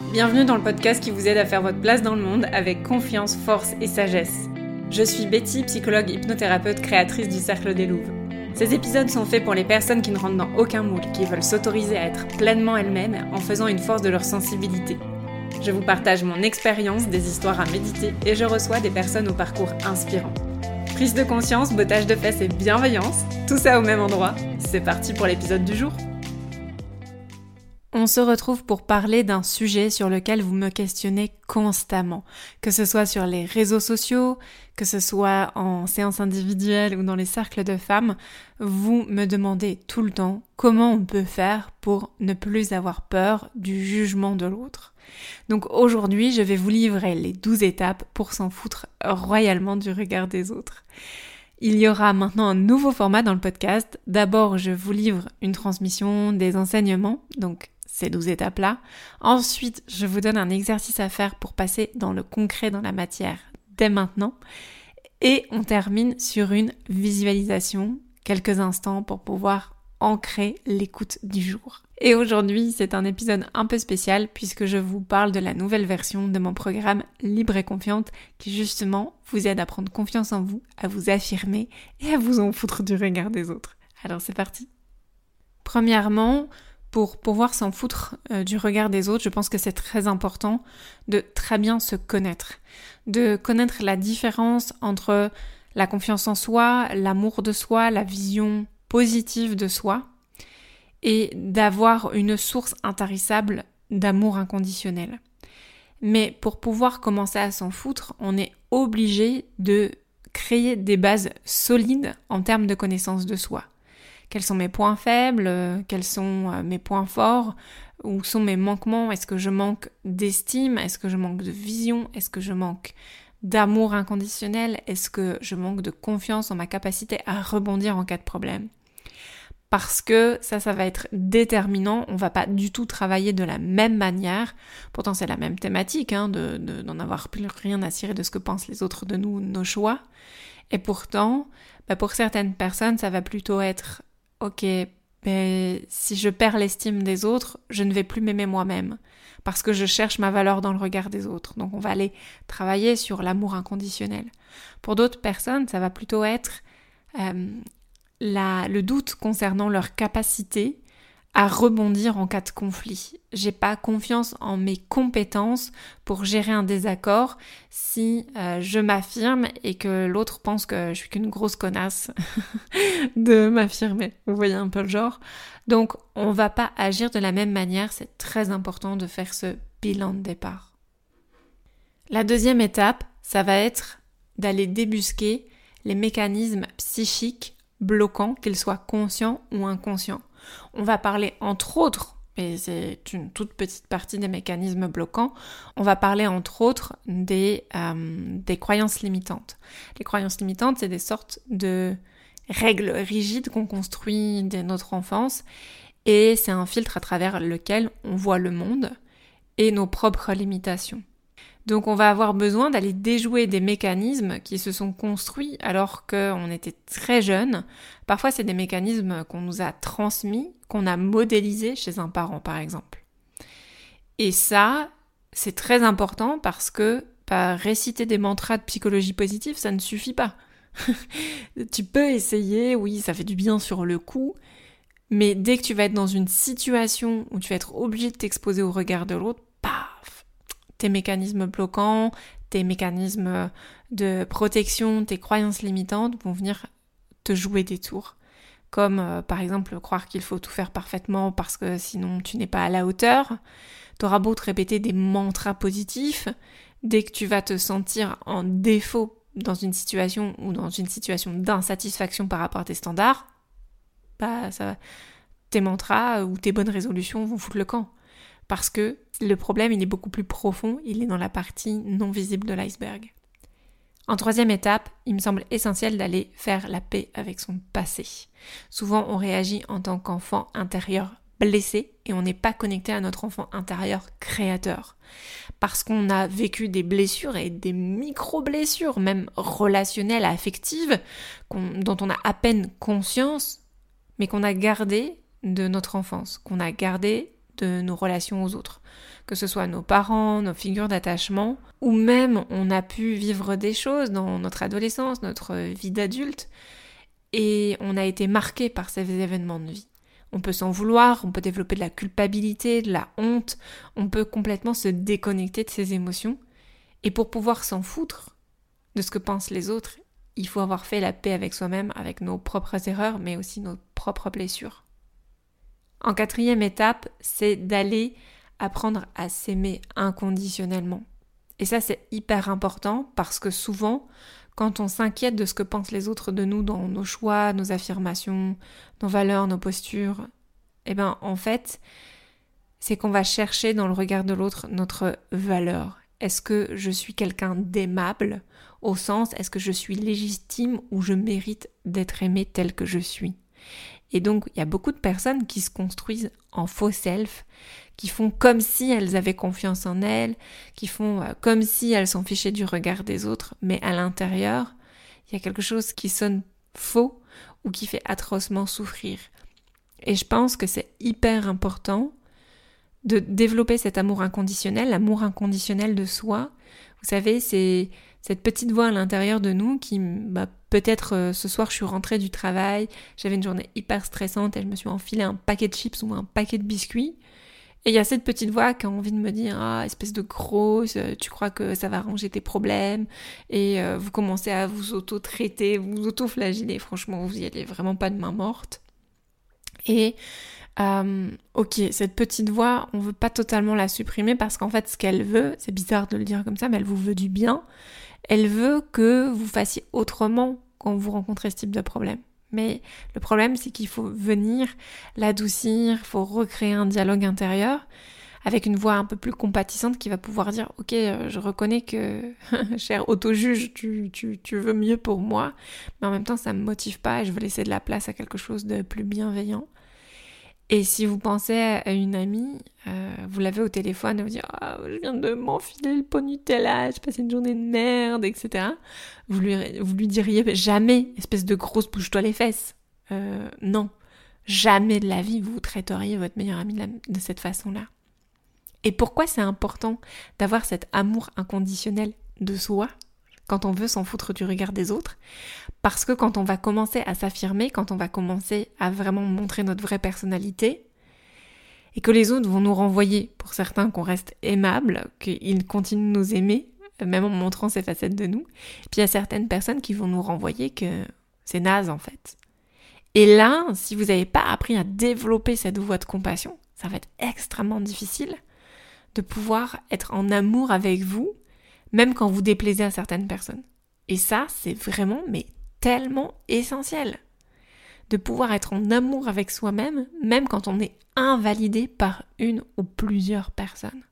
Bienvenue dans le podcast qui vous aide à faire votre place dans le monde avec confiance, force et sagesse. Je suis Betty, psychologue hypnothérapeute créatrice du Cercle des Louves. Ces épisodes sont faits pour les personnes qui ne rentrent dans aucun moule, qui veulent s'autoriser à être pleinement elles-mêmes en faisant une force de leur sensibilité. Je vous partage mon expérience, des histoires à méditer et je reçois des personnes au parcours inspirant. Prise de conscience, bottage de fesses et bienveillance, tout ça au même endroit. C'est parti pour l'épisode du jour. On se retrouve pour parler d'un sujet sur lequel vous me questionnez constamment, que ce soit sur les réseaux sociaux, que ce soit en séance individuelle ou dans les cercles de femmes, vous me demandez tout le temps comment on peut faire pour ne plus avoir peur du jugement de l'autre. Donc aujourd'hui, je vais vous livrer les 12 étapes pour s'en foutre royalement du regard des autres. Il y aura maintenant un nouveau format dans le podcast. D'abord, je vous livre une transmission des enseignements, donc ces 12 étapes-là. Ensuite, je vous donne un exercice à faire pour passer dans le concret, dans la matière, dès maintenant. Et on termine sur une visualisation, quelques instants pour pouvoir ancrer l'écoute du jour. Et aujourd'hui, c'est un épisode un peu spécial puisque je vous parle de la nouvelle version de mon programme Libre et Confiante qui justement vous aide à prendre confiance en vous, à vous affirmer et à vous en foutre du regard des autres. Alors c'est parti. Premièrement, pour pouvoir s'en foutre euh, du regard des autres, je pense que c'est très important de très bien se connaître, de connaître la différence entre la confiance en soi, l'amour de soi, la vision positive de soi et d'avoir une source intarissable d'amour inconditionnel. Mais pour pouvoir commencer à s'en foutre, on est obligé de créer des bases solides en termes de connaissance de soi. Quels sont mes points faibles Quels sont euh, mes points forts Où sont mes manquements Est-ce que je manque d'estime Est-ce que je manque de vision Est-ce que je manque d'amour inconditionnel Est-ce que je manque de confiance en ma capacité à rebondir en cas de problème parce que ça, ça va être déterminant. On va pas du tout travailler de la même manière. Pourtant, c'est la même thématique, hein, de, d'en avoir plus rien à cirer de ce que pensent les autres de nous, nos choix. Et pourtant, bah pour certaines personnes, ça va plutôt être, ok, ben, si je perds l'estime des autres, je ne vais plus m'aimer moi-même. Parce que je cherche ma valeur dans le regard des autres. Donc on va aller travailler sur l'amour inconditionnel. Pour d'autres personnes, ça va plutôt être euh, le doute concernant leur capacité à rebondir en cas de conflit. J'ai pas confiance en mes compétences pour gérer un désaccord si euh, je m'affirme et que l'autre pense que je suis qu'une grosse connasse de m'affirmer. Vous voyez un peu le genre. Donc on va pas agir de la même manière, c'est très important de faire ce bilan de départ. La deuxième étape, ça va être d'aller débusquer les mécanismes psychiques bloquant, qu'il soit conscient ou inconscient. On va parler entre autres, et c'est une toute petite partie des mécanismes bloquants, on va parler entre autres des, euh, des croyances limitantes. Les croyances limitantes, c'est des sortes de règles rigides qu'on construit dès notre enfance et c'est un filtre à travers lequel on voit le monde et nos propres limitations. Donc on va avoir besoin d'aller déjouer des mécanismes qui se sont construits alors qu'on était très jeune. Parfois c'est des mécanismes qu'on nous a transmis, qu'on a modélisés chez un parent par exemple. Et ça, c'est très important parce que réciter des mantras de psychologie positive, ça ne suffit pas. tu peux essayer, oui, ça fait du bien sur le coup, mais dès que tu vas être dans une situation où tu vas être obligé de t'exposer au regard de l'autre, tes mécanismes bloquants, tes mécanismes de protection, tes croyances limitantes vont venir te jouer des tours. Comme euh, par exemple croire qu'il faut tout faire parfaitement parce que sinon tu n'es pas à la hauteur. T'auras beau te répéter des mantras positifs, dès que tu vas te sentir en défaut dans une situation ou dans une situation d'insatisfaction par rapport à tes standards, bah ça, tes mantras ou tes bonnes résolutions vont foutre le camp parce que le problème, il est beaucoup plus profond, il est dans la partie non visible de l'iceberg. En troisième étape, il me semble essentiel d'aller faire la paix avec son passé. Souvent, on réagit en tant qu'enfant intérieur blessé et on n'est pas connecté à notre enfant intérieur créateur. Parce qu'on a vécu des blessures et des micro-blessures, même relationnelles, affectives, dont on a à peine conscience, mais qu'on a gardé de notre enfance, qu'on a gardé de nos relations aux autres, que ce soit nos parents, nos figures d'attachement, ou même on a pu vivre des choses dans notre adolescence, notre vie d'adulte, et on a été marqué par ces événements de vie. On peut s'en vouloir, on peut développer de la culpabilité, de la honte, on peut complètement se déconnecter de ses émotions. Et pour pouvoir s'en foutre de ce que pensent les autres, il faut avoir fait la paix avec soi-même, avec nos propres erreurs, mais aussi nos propres blessures. En quatrième étape, c'est d'aller apprendre à s'aimer inconditionnellement. Et ça, c'est hyper important parce que souvent, quand on s'inquiète de ce que pensent les autres de nous dans nos choix, nos affirmations, nos valeurs, nos postures, eh ben en fait, c'est qu'on va chercher dans le regard de l'autre notre valeur. Est-ce que je suis quelqu'un d'aimable au sens est-ce que je suis légitime ou je mérite d'être aimé tel que je suis? Et donc il y a beaucoup de personnes qui se construisent en faux self, qui font comme si elles avaient confiance en elles, qui font euh, comme si elles s'en fichaient du regard des autres, mais à l'intérieur, il y a quelque chose qui sonne faux ou qui fait atrocement souffrir. Et je pense que c'est hyper important de développer cet amour inconditionnel, l'amour inconditionnel de soi. Vous savez, c'est cette petite voix à l'intérieur de nous qui, bah, peut-être euh, ce soir je suis rentrée du travail, j'avais une journée hyper stressante et je me suis enfilé un paquet de chips ou un paquet de biscuits. Et il y a cette petite voix qui a envie de me dire Ah, espèce de grosse, euh, tu crois que ça va arranger tes problèmes? Et euh, vous commencez à vous auto-traiter, vous auto-flageller. Franchement, vous y allez vraiment pas de main morte. Et euh, ok, cette petite voix, on veut pas totalement la supprimer parce qu'en fait, ce qu'elle veut, c'est bizarre de le dire comme ça, mais elle vous veut du bien. Elle veut que vous fassiez autrement quand vous rencontrez ce type de problème. Mais le problème, c'est qu'il faut venir l'adoucir, faut recréer un dialogue intérieur avec une voix un peu plus compatissante qui va pouvoir dire Ok, euh, je reconnais que, cher auto-juge, tu, tu, tu, veux mieux pour moi, mais en même temps, ça me motive pas et je veux laisser de la place à quelque chose de plus bienveillant. Et si vous pensez à une amie, euh, vous l'avez au téléphone et vous dites ah, je viens de m'enfiler le pot Nutella, j'ai passé une journée de merde, etc. Vous lui, vous lui diriez jamais, espèce de grosse bouge-toi les fesses. Euh, non, jamais de la vie vous traiteriez votre meilleure amie de cette façon-là. Et pourquoi c'est important d'avoir cet amour inconditionnel de soi? Quand on veut s'en foutre du regard des autres. Parce que quand on va commencer à s'affirmer, quand on va commencer à vraiment montrer notre vraie personnalité, et que les autres vont nous renvoyer, pour certains qu'on reste aimable, qu'ils continuent de nous aimer, même en montrant ces facettes de nous, puis il y a certaines personnes qui vont nous renvoyer que c'est naze en fait. Et là, si vous n'avez pas appris à développer cette voie de compassion, ça va être extrêmement difficile de pouvoir être en amour avec vous même quand vous déplaisez à certaines personnes. Et ça, c'est vraiment, mais tellement essentiel. De pouvoir être en amour avec soi-même, même quand on est invalidé par une ou plusieurs personnes.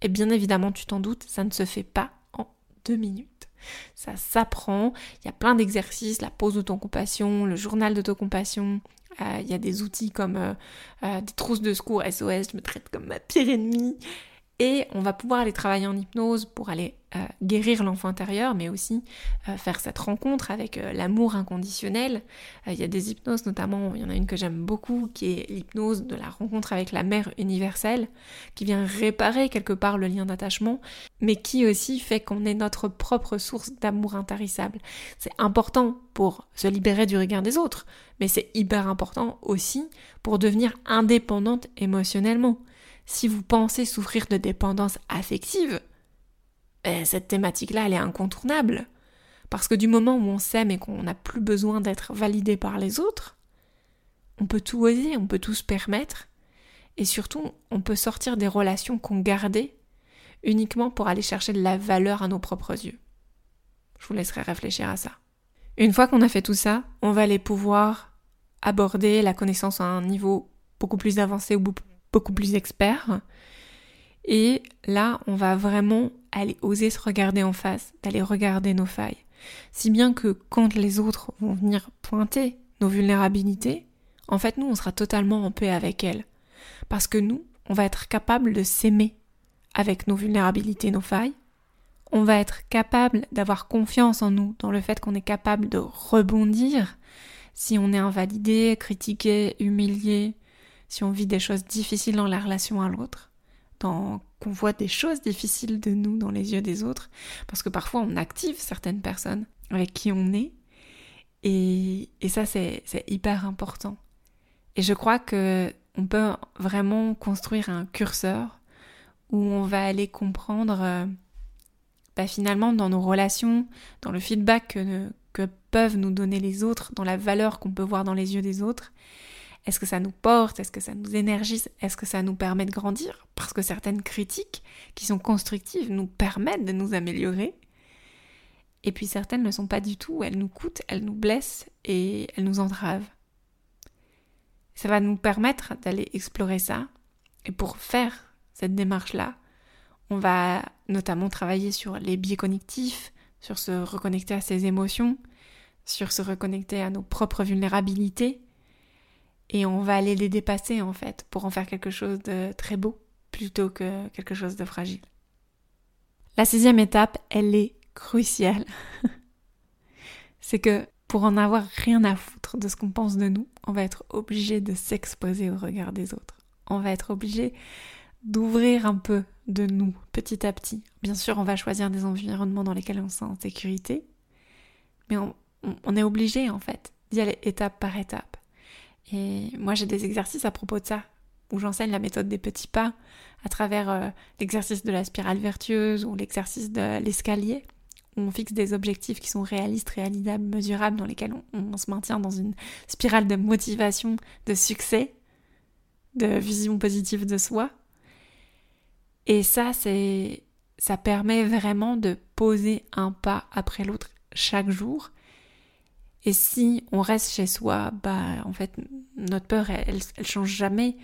Et bien évidemment, tu t'en doutes, ça ne se fait pas en deux minutes. Ça s'apprend, il y a plein d'exercices, la pause d'autocompassion, le journal d'autocompassion, euh, il y a des outils comme euh, euh, des trousses de secours SOS, je me traite comme ma pire ennemie. Et on va pouvoir aller travailler en hypnose pour aller euh, guérir l'enfant intérieur, mais aussi euh, faire cette rencontre avec euh, l'amour inconditionnel. Il y a des hypnoses, notamment, il y en a une que j'aime beaucoup, qui est l'hypnose de la rencontre avec la mère universelle, qui vient réparer quelque part le lien d'attachement, mais qui aussi fait qu'on est notre propre source d'amour intarissable. C'est important pour se libérer du regard des autres, mais c'est hyper important aussi pour devenir indépendante émotionnellement si vous pensez souffrir de dépendance affective, ben, cette thématique-là, elle est incontournable. Parce que du moment où on s'aime et qu'on n'a plus besoin d'être validé par les autres, on peut tout oser, on peut tout se permettre, et surtout, on peut sortir des relations qu'on gardait uniquement pour aller chercher de la valeur à nos propres yeux. Je vous laisserai réfléchir à ça. Une fois qu'on a fait tout ça, on va aller pouvoir aborder la connaissance à un niveau beaucoup plus avancé ou beaucoup plus expert. Et là, on va vraiment aller oser se regarder en face, d'aller regarder nos failles. Si bien que quand les autres vont venir pointer nos vulnérabilités, en fait, nous, on sera totalement en paix avec elles. Parce que nous, on va être capable de s'aimer avec nos vulnérabilités, nos failles. On va être capable d'avoir confiance en nous, dans le fait qu'on est capable de rebondir si on est invalidé, critiqué, humilié, si on vit des choses difficiles dans la relation à l'autre, qu'on voit des choses difficiles de nous dans les yeux des autres, parce que parfois on active certaines personnes avec qui on est, et, ça c'est hyper important. Et je crois que on peut vraiment construire un curseur où on va aller comprendre euh, bah, finalement dans nos relations, dans le feedback que, que peuvent nous donner les autres, dans la valeur qu'on peut voir dans les yeux des autres. Est-ce que ça nous porte? Est-ce que ça nous énergise? Est-ce que ça nous permet de grandir? Parce que certaines critiques qui sont constructives nous permettent de nous améliorer. Et puis certaines ne sont pas du tout, elles nous coûtent, elles nous blessent et elles nous entravent. Ça va nous permettre d'aller explorer ça. Et pour faire cette démarche-là, on va notamment travailler sur les biais cognitifs, sur se reconnecter à ses émotions, sur se reconnecter à nos propres vulnérabilités. Et on va aller les dépasser en fait pour en faire quelque chose de très beau plutôt que quelque chose de fragile. La sixième étape, elle est cruciale. C'est que pour en avoir rien à foutre de ce qu'on pense de nous, on va être obligé de s'exposer au regard des autres. On va être obligé d'ouvrir un peu de nous petit à petit. Bien sûr, on va choisir des environnements dans lesquels on se sent en sécurité, mais on, est obligé en fait d'y aller étape par étape. Et moi, j'ai des exercices à propos de ça, où j'enseigne la méthode des petits pas à travers euh, l'exercice de la spirale vertueuse ou l'exercice de l'escalier, où on fixe des objectifs qui sont réalistes, réalisables, mesurables, dans lesquels on se maintient dans une spirale de motivation, de succès, de vision positive de soi, et ça, c'est, ça permet vraiment de poser un pas après l'autre chaque jour. Et si on reste chez soi, bah, en fait, notre peur, elle, elle, change jamais.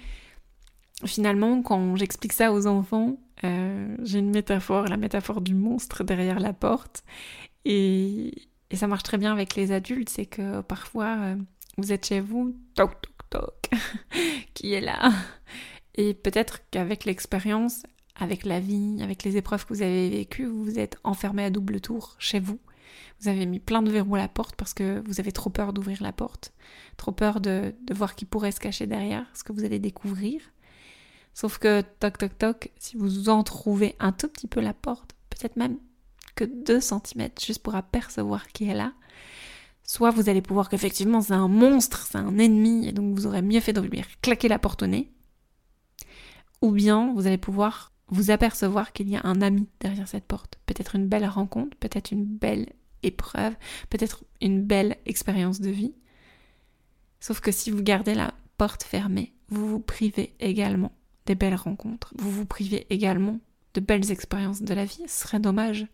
Finalement, quand j'explique ça aux enfants, euh, j'ai une métaphore, la métaphore du monstre derrière la porte. Et, et ça marche très bien avec les adultes, c'est que parfois, euh, vous êtes chez vous, toc, toc, toc, qui est là Et peut-être qu'avec l'expérience, avec la vie, avec les épreuves que vous avez vécues, vous vous êtes enfermé à double tour chez vous. Vous avez mis plein de verrous à la porte parce que vous avez trop peur d'ouvrir la porte, trop peur de, de voir qui pourrait se cacher derrière, ce que vous allez découvrir. Sauf que, toc toc toc, si vous en trouvez un tout petit peu la porte, peut-être même que 2 cm juste pour apercevoir qui est là, soit vous allez pouvoir qu'effectivement c'est un monstre, c'est un ennemi, et donc vous aurez mieux fait de lui claquer la porte au nez, ou bien vous allez pouvoir vous apercevoir qu'il y a un ami derrière cette porte. Peut-être une belle rencontre, peut-être une belle épreuve, peut-être une belle expérience de vie. Sauf que si vous gardez la porte fermée, vous vous privez également des belles rencontres. Vous vous privez également de belles expériences de la vie. Ce serait dommage.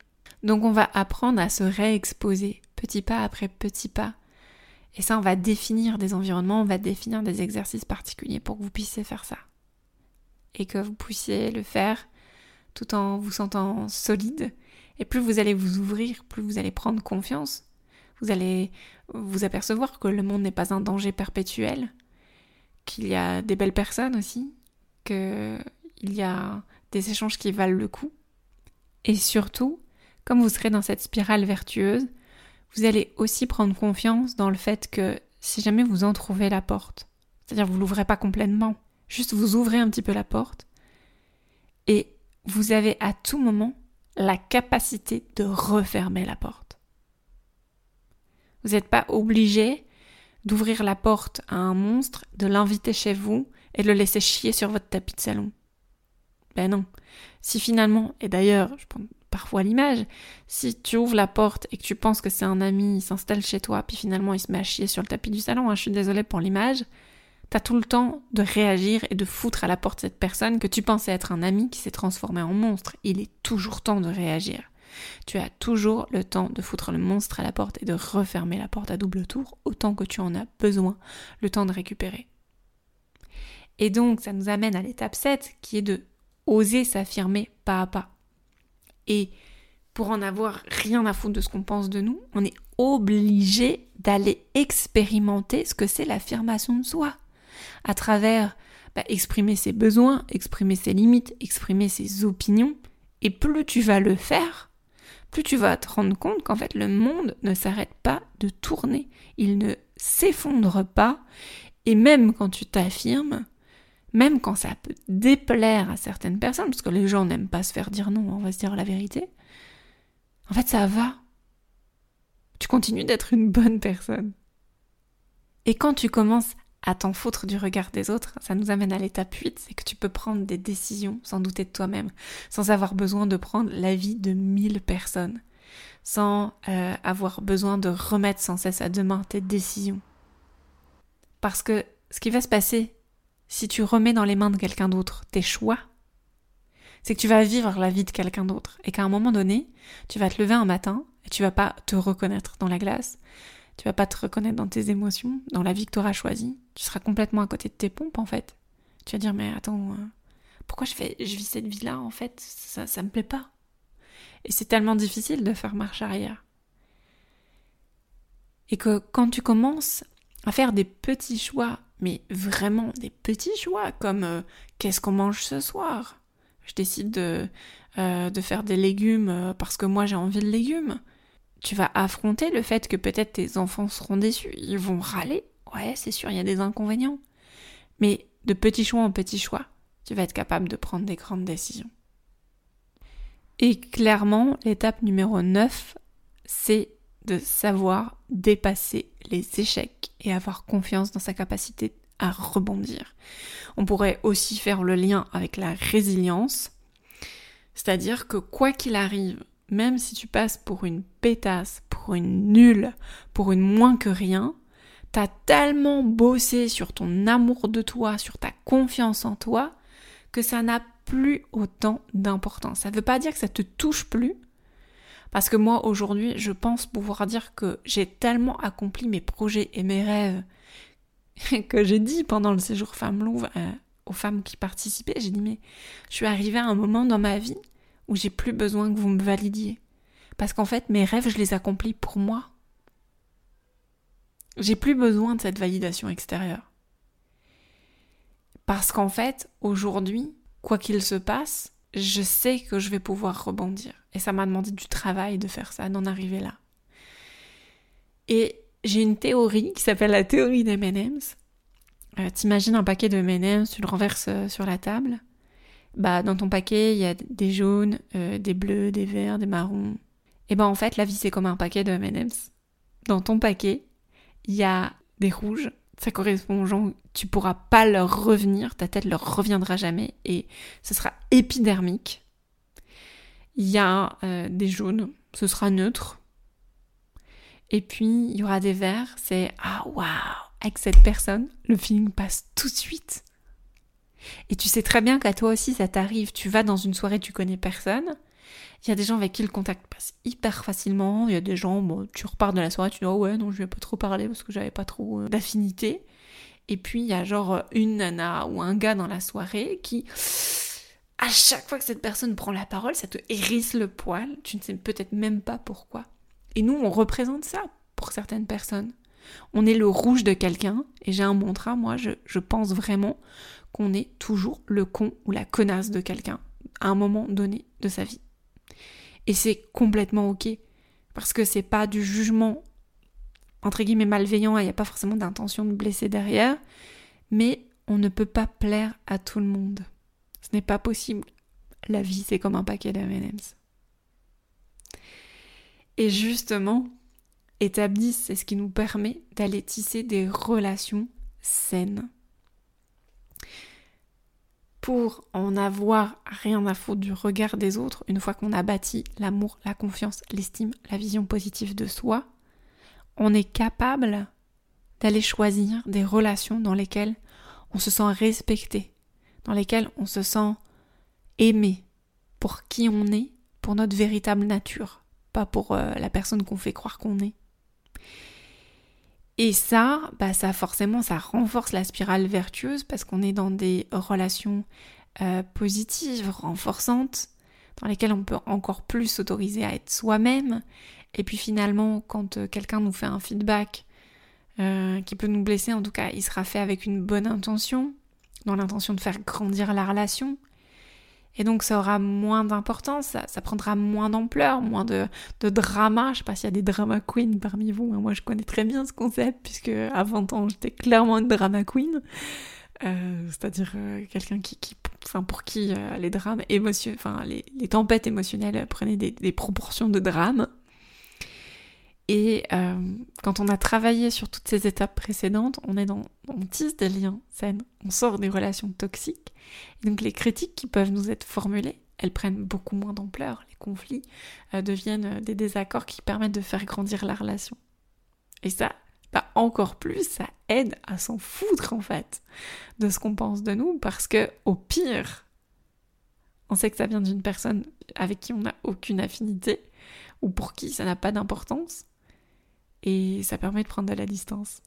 Donc on va apprendre à se réexposer petit pas après petit pas. Et ça, on va définir des environnements, on va définir des exercices particuliers pour que vous puissiez faire ça et que vous puissiez le faire tout en vous sentant solide. Et plus vous allez vous ouvrir, plus vous allez prendre confiance. Vous allez vous apercevoir que le monde n'est pas un danger perpétuel, qu'il y a des belles personnes aussi, qu'il y a des échanges qui valent le coup. Et surtout, comme vous serez dans cette spirale vertueuse, vous allez aussi prendre confiance dans le fait que si jamais vous en trouvez la porte, c'est-à-dire vous l'ouvrez pas complètement, Juste vous ouvrez un petit peu la porte et vous avez à tout moment la capacité de refermer la porte. Vous n'êtes pas obligé d'ouvrir la porte à un monstre, de l'inviter chez vous et de le laisser chier sur votre tapis de salon. Ben non. Si finalement, et d'ailleurs, je prends parfois l'image, si tu ouvres la porte et que tu penses que c'est un ami, il s'installe chez toi, puis finalement il se met à chier sur le tapis du salon, hein, je suis désolée pour l'image, T'as tout le temps de réagir et de foutre à la porte cette personne que tu pensais être un ami qui s'est transformé en monstre. Il est toujours temps de réagir. Tu as toujours le temps de foutre le monstre à la porte et de refermer la porte à double tour autant que tu en as besoin, le temps de récupérer. Et donc, ça nous amène à l'étape 7 qui est de oser s'affirmer pas à pas. Et pour en avoir rien à foutre de ce qu'on pense de nous, on est obligé d'aller expérimenter ce que c'est l'affirmation de soi à travers bah, exprimer ses besoins, exprimer ses limites, exprimer ses opinions. Et plus tu vas le faire, plus tu vas te rendre compte qu'en fait le monde ne s'arrête pas de tourner, il ne s'effondre pas, et même quand tu t'affirmes, même quand ça peut déplaire à certaines personnes, parce que les gens n'aiment pas se faire dire non, on va se dire la vérité, en fait ça va. Tu continues d'être une bonne personne. Et quand tu commences à t'en foutre du regard des autres, ça nous amène à l'étape 8, c'est que tu peux prendre des décisions sans douter de toi-même, sans avoir besoin de prendre l'avis de mille personnes, sans euh, avoir besoin de remettre sans cesse à demain tes décisions. Parce que ce qui va se passer si tu remets dans les mains de quelqu'un d'autre tes choix, c'est que tu vas vivre la vie de quelqu'un d'autre et qu'à un moment donné, tu vas te lever un matin et tu vas pas te reconnaître dans la glace, tu vas pas te reconnaître dans tes émotions, dans la vie que tu auras choisie. Tu seras complètement à côté de tes pompes en fait. Tu vas dire mais attends, euh, pourquoi je fais, je vis cette vie-là en fait? Ça, ça me plaît pas. Et c'est tellement difficile de faire marche arrière. Et que quand tu commences à faire des petits choix, mais vraiment des petits choix, comme euh, qu'est-ce qu'on mange ce soir? Je décide de, euh, de faire des légumes parce que moi j'ai envie de légumes tu vas affronter le fait que peut-être tes enfants seront déçus, ils vont râler. Ouais, c'est sûr, il y a des inconvénients. Mais de petits choix en petits choix, tu vas être capable de prendre des grandes décisions. Et clairement, l'étape numéro 9, c'est de savoir dépasser les échecs et avoir confiance dans sa capacité à rebondir. On pourrait aussi faire le lien avec la résilience, c'est-à-dire que quoi qu'il arrive, même si tu passes pour une pétasse, pour une nulle, pour une moins que rien, t'as tellement bossé sur ton amour de toi, sur ta confiance en toi, que ça n'a plus autant d'importance. Ça ne veut pas dire que ça te touche plus, parce que moi aujourd'hui, je pense pouvoir dire que j'ai tellement accompli mes projets et mes rêves que j'ai dit pendant le séjour Femme Louvre euh, aux femmes qui participaient, j'ai dit mais je suis arrivée à un moment dans ma vie où j'ai plus besoin que vous me validiez. Parce qu'en fait, mes rêves, je les accomplis pour moi. J'ai plus besoin de cette validation extérieure. Parce qu'en fait, aujourd'hui, quoi qu'il se passe, je sais que je vais pouvoir rebondir. Et ça m'a demandé du travail de faire ça, d'en arriver là. Et j'ai une théorie qui s'appelle la théorie des M&M's. Euh, T'imagines un paquet de M&M's, tu le renverses euh, sur la table, bah dans ton paquet il y a des jaunes, euh, des bleus, des verts, des marrons. Et ben en fait la vie c'est comme un paquet de M&M's. Dans ton paquet il y a des rouges. Ça correspond aux gens, tu pourras pas leur revenir, ta tête leur reviendra jamais et ce sera épidermique. Il y a euh, des jaunes, ce sera neutre. Et puis il y aura des verts, c'est ah waouh, avec cette personne, le feeling passe tout de suite. Et tu sais très bien qu'à toi aussi ça t'arrive, tu vas dans une soirée, tu connais personne, il y a des gens avec qui le contact passe hyper facilement, il y a des gens, tu repars de la soirée, tu dis oh ouais non je vais pas trop parler parce que j'avais pas trop euh, d'affinité. Et puis il y a genre une nana ou un gars dans la soirée qui à chaque fois que cette personne prend la parole, ça te hérisse le poil, tu ne sais peut-être même pas pourquoi. Et nous on représente ça pour certaines personnes. On est le rouge de quelqu'un, et j'ai un mantra, moi je pense vraiment qu'on est toujours le con ou la connasse de quelqu'un à un moment donné de sa vie. Et c'est complètement ok. Parce que c'est pas du jugement entre guillemets malveillant, il n'y a pas forcément d'intention de blesser derrière, mais on ne peut pas plaire à tout le monde. Ce n'est pas possible. La vie, c'est comme un paquet d'M&M's. Et justement, établir, c'est ce qui nous permet d'aller tisser des relations saines pour en avoir rien à foutre du regard des autres, une fois qu'on a bâti l'amour, la confiance, l'estime, la vision positive de soi, on est capable d'aller choisir des relations dans lesquelles on se sent respecté, dans lesquelles on se sent aimé pour qui on est, pour notre véritable nature, pas pour euh, la personne qu'on fait croire qu'on est. Et ça, bah ça forcément, ça renforce la spirale vertueuse parce qu'on est dans des relations euh, positives, renforçantes, dans lesquelles on peut encore plus s'autoriser à être soi-même. Et puis finalement, quand euh, quelqu'un nous fait un feedback euh, qui peut nous blesser, en tout cas, il sera fait avec une bonne intention, dans l'intention de faire grandir la relation. Et donc ça aura moins d'importance, ça, prendra moins d'ampleur, moins de, de drama. Je sais pas s'il y a des drama queens parmi vous, hein. moi je connais très bien ce concept puisque à 20 ans j'étais clairement une drama queen. euh, c'est-à-dire euh, quelqu'un qui, enfin pour qui euh, les drames émotionnels, enfin les, les, tempêtes émotionnelles prenaient des, des proportions de drame. Et quand on a travaillé sur toutes ces étapes précédentes, on est dans, on tisse des liens sains, on sort des relations toxiques. Et donc les critiques qui peuvent nous être formulées, elles prennent beaucoup moins d'ampleur. Les conflits deviennent des désaccords qui permettent de faire grandir la relation. Et ça, bah encore plus, ça aide à s'en foutre en fait de ce qu'on pense de nous parce que au pire, on sait que ça vient d'une personne avec qui on n'a aucune affinité ou pour qui ça n'a pas d'importance et ça permet de prendre de la distance.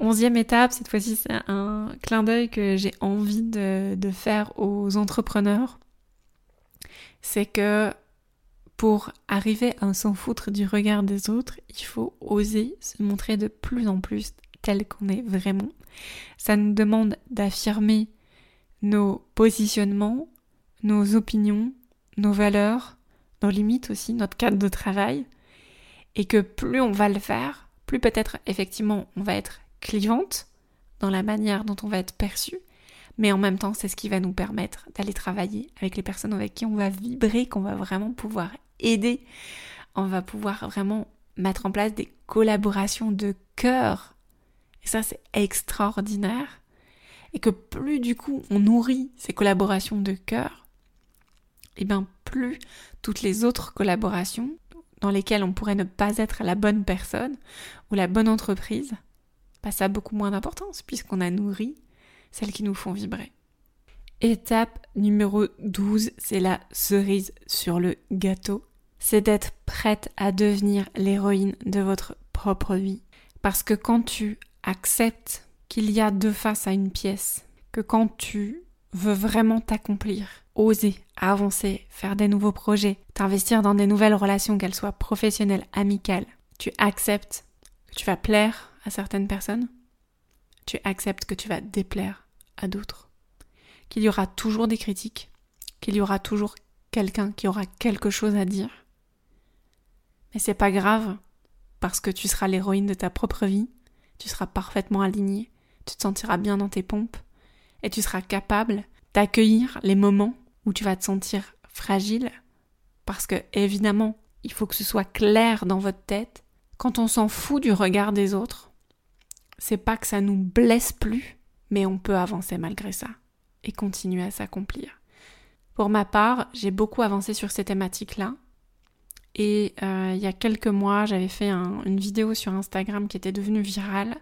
Onzième étape, cette fois-ci c'est un clin d'œil que j'ai envie de, faire aux entrepreneurs, c'est que pour arriver à s'en foutre du regard des autres, il faut oser se montrer de plus en plus tel qu'on est vraiment. Ça nous demande d'affirmer nos positionnements, nos opinions, nos valeurs, nos limites aussi, notre cadre de travail. Et que plus on va le faire, plus peut-être effectivement on va être clivante dans la manière dont on va être perçu, mais en même temps c'est ce qui va nous permettre d'aller travailler avec les personnes avec qui on va vibrer, qu'on va vraiment pouvoir aider. On va pouvoir vraiment mettre en place des collaborations de cœur. Et ça, c'est extraordinaire. Et que plus du coup on nourrit ces collaborations de cœur, et eh bien plus toutes les autres collaborations dans lesquelles on pourrait ne pas être la bonne personne ou la bonne entreprise, bah, ça a beaucoup moins d'importance puisqu'on a nourri celles qui nous font vibrer. Étape numéro 12, c'est la cerise sur le gâteau c'est d'être prête à devenir l'héroïne de votre propre vie. Parce que quand tu acceptes qu'il y a deux faces à une pièce, que quand tu veux vraiment t'accomplir, oser, avancer, faire des nouveaux projets, t'investir dans des nouvelles relations, qu'elles soient professionnelles, amicales, tu acceptes que tu vas plaire à certaines personnes, tu acceptes que tu vas déplaire à d'autres, qu'il y aura toujours des critiques, qu'il y aura toujours quelqu'un qui aura quelque chose à dire, mais c'est pas grave, parce que tu seras l'héroïne de ta propre vie, tu seras parfaitement alignée, tu te sentiras bien dans tes pompes, et tu seras capable d'accueillir les moments où tu vas te sentir fragile, parce que évidemment, il faut que ce soit clair dans votre tête. Quand on s'en fout du regard des autres, c'est pas que ça nous blesse plus, mais on peut avancer malgré ça et continuer à s'accomplir. Pour ma part, j'ai beaucoup avancé sur ces thématiques-là, et euh, il y a quelques mois, j'avais fait une vidéo sur Instagram qui était devenue virale.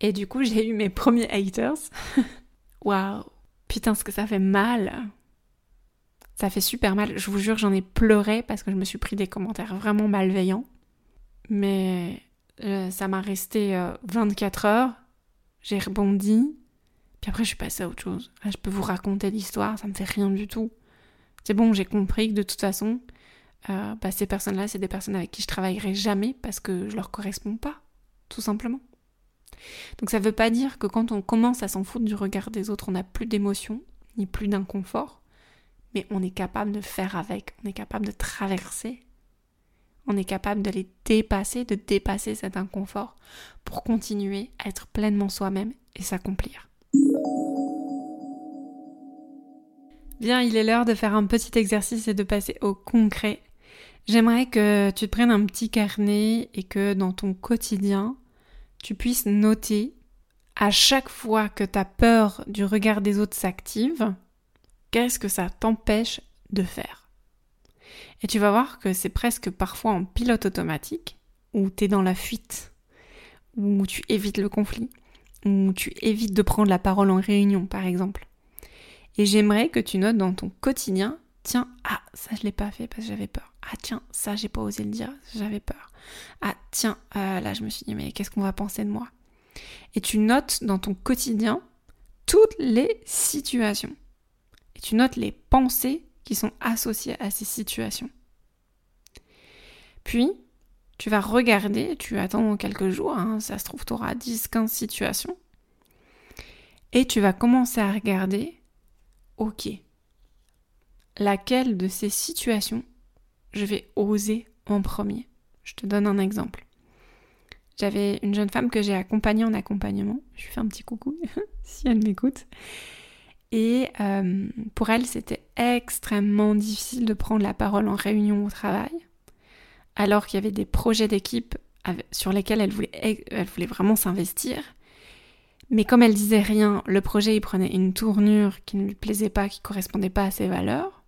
Et du coup, j'ai eu mes premiers haters. Waouh Putain, ce que ça fait mal Ça fait super mal. Je vous jure, j'en ai pleuré parce que je me suis pris des commentaires vraiment malveillants. Mais euh, ça m'a resté 24 euh, heures. J'ai rebondi. Puis après, je suis passée à autre chose. Là, je peux vous raconter l'histoire, ça me fait rien du tout. C'est bon, j'ai compris que de toute façon, euh, bah, ces personnes-là, c'est des personnes avec qui je travaillerai jamais parce que je leur correspond pas, tout simplement. Donc ça ne veut pas dire que quand on commence à s'en foutre du regard des autres, on n'a plus d'émotion, ni plus d'inconfort, mais on est capable de faire avec, on est capable de traverser, on est capable de les dépasser, de dépasser cet inconfort pour continuer à être pleinement soi-même et s'accomplir. Bien, il est l'heure de faire un petit exercice et de passer au concret J'aimerais que tu prennes un petit carnet et que dans ton quotidien, tu puisses noter à chaque fois que ta peur du regard des autres s'active, qu'est-ce que ça t'empêche de faire? Et tu vas voir que c'est presque parfois en pilote automatique, où tu es dans la fuite, où tu évites le conflit, où tu évites de prendre la parole en réunion, par exemple. Et j'aimerais que tu notes dans ton quotidien tiens, ah, ça je l'ai pas fait parce que j'avais peur. Ah tiens, ça j'ai pas osé le dire, j'avais peur. Ah tiens, euh, là je me suis dit mais qu'est-ce qu'on va penser de moi? Et tu notes dans ton quotidien toutes les situations. Et tu notes les pensées qui sont associées à ces situations. Puis, tu vas regarder, tu attends quelques jours, hein, ça se trouve, tu auras 10-15 situations. Et tu vas commencer à regarder, ok, laquelle de ces situations je vais oser en premier. Je te donne un exemple. J'avais une jeune femme que j'ai accompagnée en accompagnement. Je lui fais un petit coucou si elle m'écoute. Et euh, pour elle, c'était extrêmement difficile de prendre la parole en réunion au travail, alors qu'il y avait des projets d'équipe sur lesquels elle voulait, vraiment s'investir. Mais comme elle disait rien, le projet il prenait une tournure qui ne lui plaisait pas, qui correspondait pas à ses valeurs.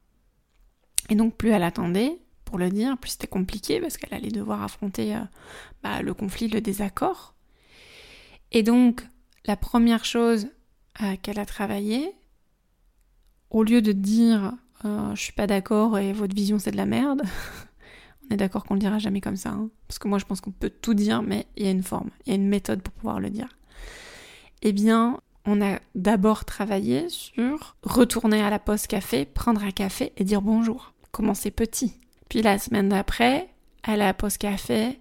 Et donc plus elle attendait pour le dire, plus c'était compliqué parce qu'elle allait devoir affronter euh, bah, le conflit, le désaccord. Et donc la première chose euh, qu'elle a travaillé, au lieu de dire euh, je suis pas d'accord et votre vision c'est de la merde, on est d'accord qu'on le dira jamais comme ça, hein. parce que moi je pense qu'on peut tout dire, mais il y a une forme, il y a une méthode pour pouvoir le dire. Eh bien, on a d'abord travaillé sur retourner à la poste café, prendre un café et dire bonjour. Commencer petit. Puis la semaine d'après, à la poste café,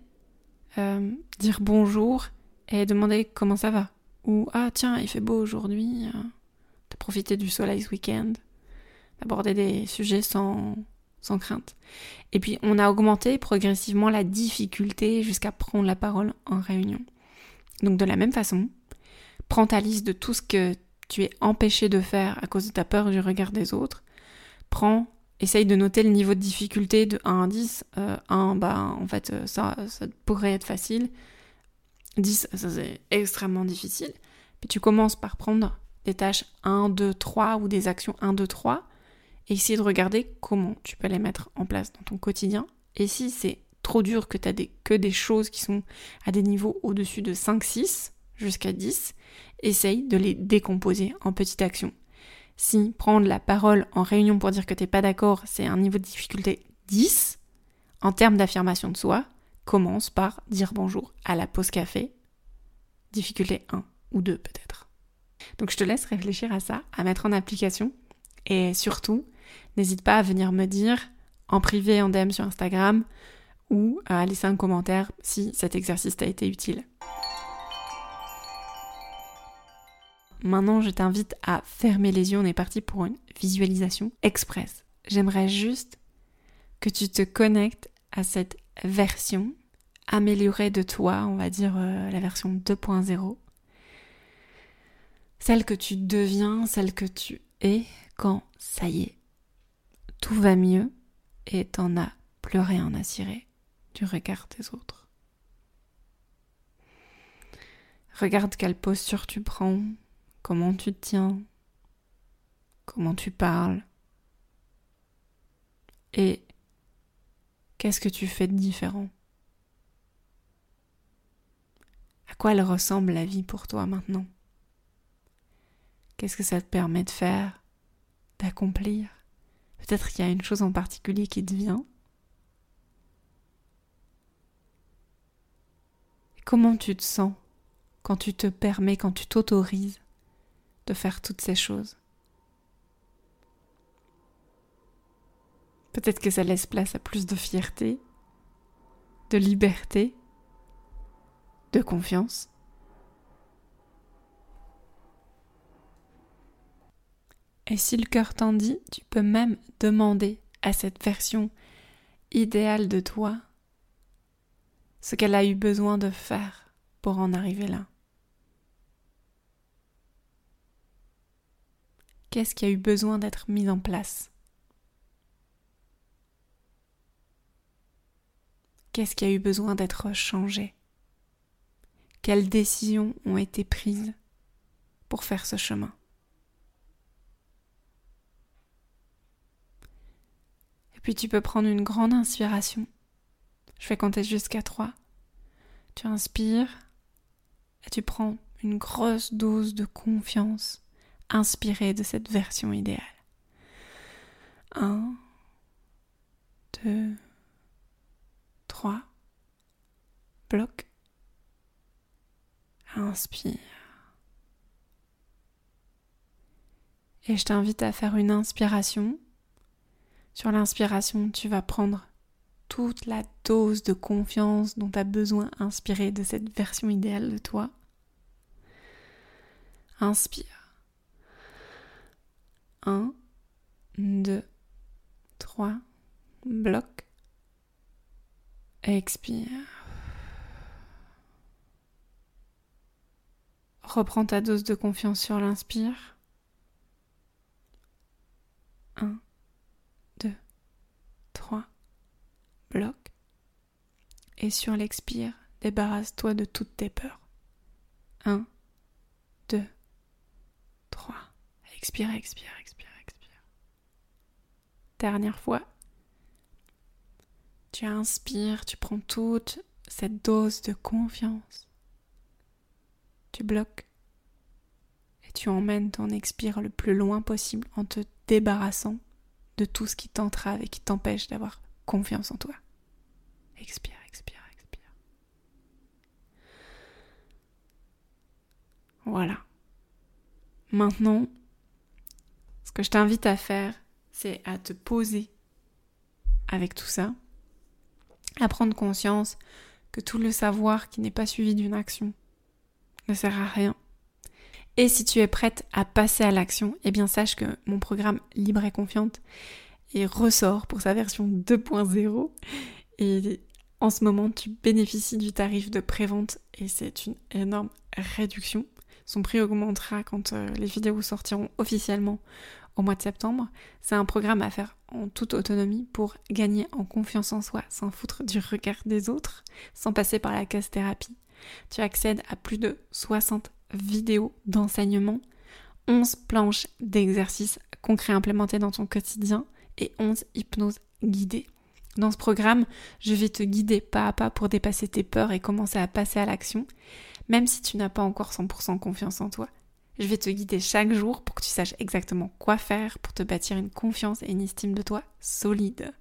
euh, dire bonjour et demander comment ça va. Ou ah tiens, il fait beau aujourd'hui, euh, de profiter du soleil ce week-end, d'aborder des sujets sans, sans crainte. Et puis on a augmenté progressivement la difficulté jusqu'à prendre la parole en réunion. Donc de la même façon, prends ta liste de tout ce que tu es empêché de faire à cause de ta peur du regard des autres. Prends, essaye de noter le niveau de difficulté de 1 à 10. 1, bah en fait ça, ça pourrait être facile. 10, ça c'est extrêmement difficile. Puis tu commences par prendre des tâches 1, 2, 3 ou des actions 1, 2, 3 et essayer de regarder comment tu peux les mettre en place dans ton quotidien. Et si c'est trop dur que tu as des, que des choses qui sont à des niveaux au-dessus de 5, 6 jusqu'à 10, essaye de les décomposer en petites actions. Si prendre la parole en réunion pour dire que t'es pas d'accord, c'est un niveau de difficulté 10, en termes d'affirmation de soi, commence par dire bonjour à la pause café, difficulté 1 ou 2 peut-être. Donc je te laisse réfléchir à ça, à mettre en application et surtout, n'hésite pas à venir me dire en privé en DM sur Instagram ou à laisser un commentaire si cet exercice t'a été utile. Maintenant, je t'invite à fermer les yeux. On est parti pour une visualisation express. J'aimerais juste que tu te connectes à cette version améliorée de toi, on va dire euh, la version 2.0. Celle que tu deviens, celle que tu es quand ça y est, tout va mieux et t'en as plus rien à cirer du regard des autres. Regarde quelle posture tu prends, comment tu te tiens, comment tu parles? Et qu'est-ce que tu fais de différent? À quoi elle ressemble la vie pour toi maintenant? Qu'est-ce que ça te permet de faire, d'accomplir? Peut-être qu'il y a une chose en particulier qui te vient? comment tu te sens quand tu te permets, quand tu t'autorises de faire toutes ces choses. Peut-être que ça laisse place à plus de fierté, de liberté, de confiance. Et si le cœur t'en dit, tu peux même demander à cette version idéale de toi ce qu'elle a eu besoin de faire pour en arriver là. Qu'est-ce qui a eu besoin d'être mis en place? Qu'est-ce qui a eu besoin d'être changé? Quelles décisions ont été prises pour faire ce chemin? Et puis tu peux prendre une grande inspiration. Je vais compter jusqu'à trois. Tu inspires et tu prends une grosse dose de confiance inspiré de cette version idéale. Un, deux, trois, bloc. Inspire. Et je t'invite à faire une inspiration. Sur l'inspiration, tu vas prendre toute la dose de confiance dont tu as besoin inspirée de cette version idéale de toi. Inspire. 1, 2, 3, bloc. Expire. Reprends ta dose de confiance sur l'inspire. 1, 2, 3, bloc. Et sur l'expire, débarrasse-toi de toutes tes peurs. 1, 2, 3. Expire, expire, expire, expire. Dernière fois. Tu inspires, tu prends toute cette dose de confiance. Tu bloques et tu emmènes ton expire le plus loin possible en te débarrassant de tout ce qui t'entrave et qui t'empêche d'avoir confiance en toi. Expire, expire, expire. Voilà. Maintenant, je t'invite à faire, c'est à te poser avec tout ça, à prendre conscience que tout le savoir qui n'est pas suivi d'une action ne sert à rien. Et si tu es prête à passer à l'action, eh bien sache que mon programme Libre et Confiante est ressort pour sa version 2.0 et en ce moment tu bénéficies du tarif de prévente et c'est une énorme réduction. Son prix augmentera quand euh, les vidéos sortiront officiellement au mois de septembre. C'est un programme à faire en toute autonomie pour gagner en confiance en soi sans foutre du regard des autres, sans passer par la case thérapie. Tu accèdes à plus de 60 vidéos d'enseignement, 11 planches d'exercices concrets implémentés dans ton quotidien et 11 hypnoses guidées. Dans ce programme, je vais te guider pas à pas pour dépasser tes peurs et commencer à passer à l'action, même si tu n'as pas encore 100% confiance en toi. Je vais te guider chaque jour pour que tu saches exactement quoi faire pour te bâtir une confiance et une estime de toi solide.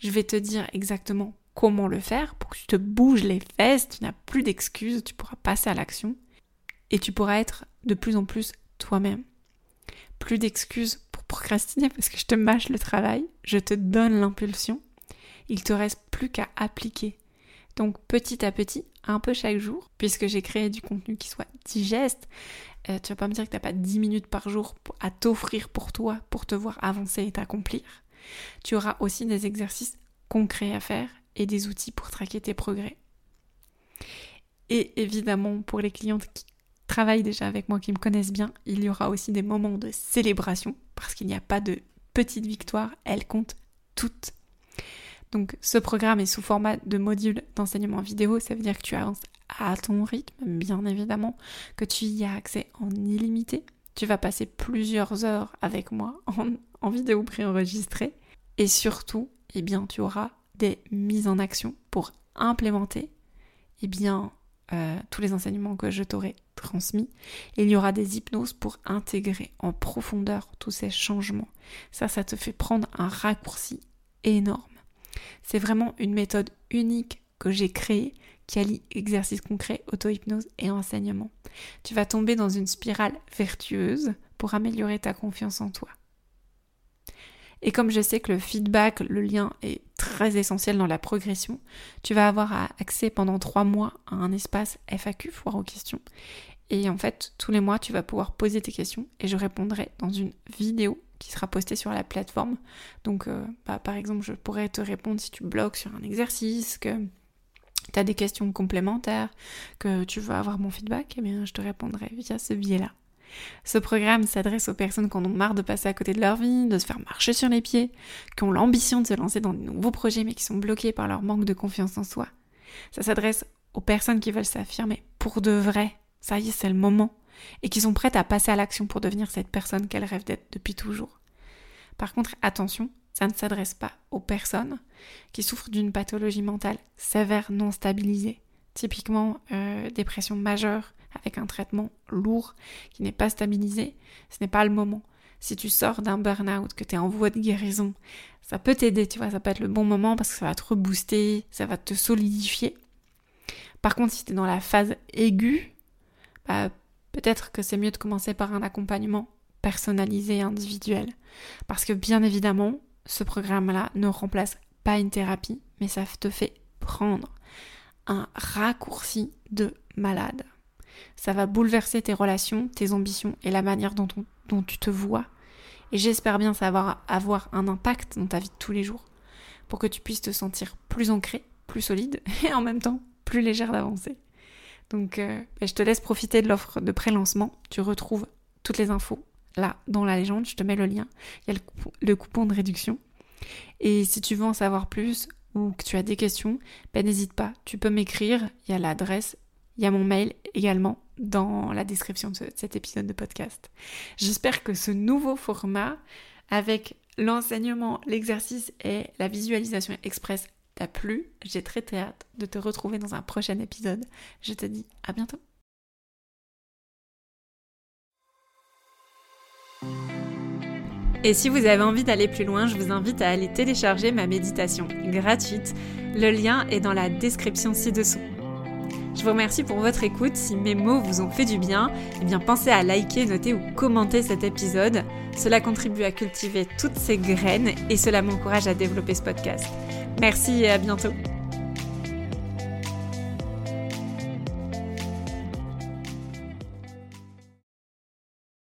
Je vais te dire exactement comment le faire pour que tu te bouges les fesses, tu n'as plus d'excuses, tu pourras passer à l'action et tu pourras être de plus en plus toi-même. Plus d'excuses pour procrastiner parce que je te mâche le travail, je te donne l'impulsion. Il te reste plus qu'à appliquer. Donc petit à petit, un peu chaque jour, puisque j'ai créé du contenu qui soit digeste, euh, tu vas pas me dire que tu n'as pas 10 minutes par jour à t'offrir pour toi, pour te voir avancer et t'accomplir. Tu auras aussi des exercices concrets à faire et des outils pour traquer tes progrès. Et évidemment, pour les clientes qui travaillent déjà avec moi, qui me connaissent bien, il y aura aussi des moments de célébration, parce qu'il n'y a pas de petites victoires, elles comptent toutes. Donc ce programme est sous format de module d'enseignement vidéo, ça veut dire que tu avances à ton rythme, bien évidemment, que tu y as accès en illimité. Tu vas passer plusieurs heures avec moi en, en vidéo préenregistrée. Et surtout, eh bien, tu auras des mises en action pour implémenter eh bien, euh, tous les enseignements que je t'aurai transmis. il y aura des hypnoses pour intégrer en profondeur tous ces changements. Ça, ça te fait prendre un raccourci énorme. C'est vraiment une méthode unique que j'ai créée qui allie exercice concret, auto-hypnose et enseignement. Tu vas tomber dans une spirale vertueuse pour améliorer ta confiance en toi. Et comme je sais que le feedback, le lien est très essentiel dans la progression, tu vas avoir accès pendant trois mois à un espace FAQ, foire aux questions. Et en fait, tous les mois, tu vas pouvoir poser tes questions et je répondrai dans une vidéo qui sera postée sur la plateforme. Donc, euh, bah, par exemple, je pourrais te répondre si tu bloques sur un exercice, que tu as des questions complémentaires, que tu veux avoir mon feedback, eh bien, je te répondrai via ce biais-là. Ce programme s'adresse aux personnes qui en ont marre de passer à côté de leur vie, de se faire marcher sur les pieds, qui ont l'ambition de se lancer dans de nouveaux projets mais qui sont bloqués par leur manque de confiance en soi. Ça s'adresse aux personnes qui veulent s'affirmer pour de vrai, ça y est, c'est le moment, et qui sont prêtes à passer à l'action pour devenir cette personne qu'elles rêvent d'être depuis toujours. Par contre, attention, ça ne s'adresse pas aux personnes qui souffrent d'une pathologie mentale sévère non stabilisée, typiquement euh, dépression majeure, avec un traitement lourd qui n'est pas stabilisé, ce n'est pas le moment. Si tu sors d'un burn-out, que tu es en voie de guérison, ça peut t'aider, tu vois, ça peut être le bon moment parce que ça va te rebooster, ça va te solidifier. Par contre, si tu es dans la phase aiguë, bah, peut-être que c'est mieux de commencer par un accompagnement personnalisé et individuel. Parce que bien évidemment, ce programme-là ne remplace pas une thérapie, mais ça te fait prendre un raccourci de malade. Ça va bouleverser tes relations, tes ambitions et la manière dont, tu te vois. Et j'espère bien va avoir un impact dans ta vie de tous les jours pour que tu puisses te sentir plus ancré, plus solide et en même temps plus légère d'avancer. Donc euh, bah, je te laisse profiter de l'offre de pré-lancement. Tu retrouves toutes les infos là dans la légende, je te mets le lien. Il y a le, coupon de réduction. Et si tu veux en savoir plus ou que tu as des questions, ben n'hésite pas, tu peux m'écrire, il y a l'adresse, il y a mon mail également dans la description de cet épisode de podcast. J'espère que ce nouveau format avec l'enseignement, l'exercice et la visualisation express t'a plu? J'ai très très hâte de te retrouver dans un prochain épisode. Je te dis à bientôt. Et si vous avez envie d'aller plus loin, je vous invite à aller télécharger ma méditation gratuite. Le lien est dans la description ci-dessous. Je vous remercie pour votre écoute. Si mes mots vous ont fait du bien, eh bien pensez à liker, noter ou commenter cet épisode. Cela contribue à cultiver toutes ces graines et cela m'encourage à développer ce podcast. Merci et à bientôt.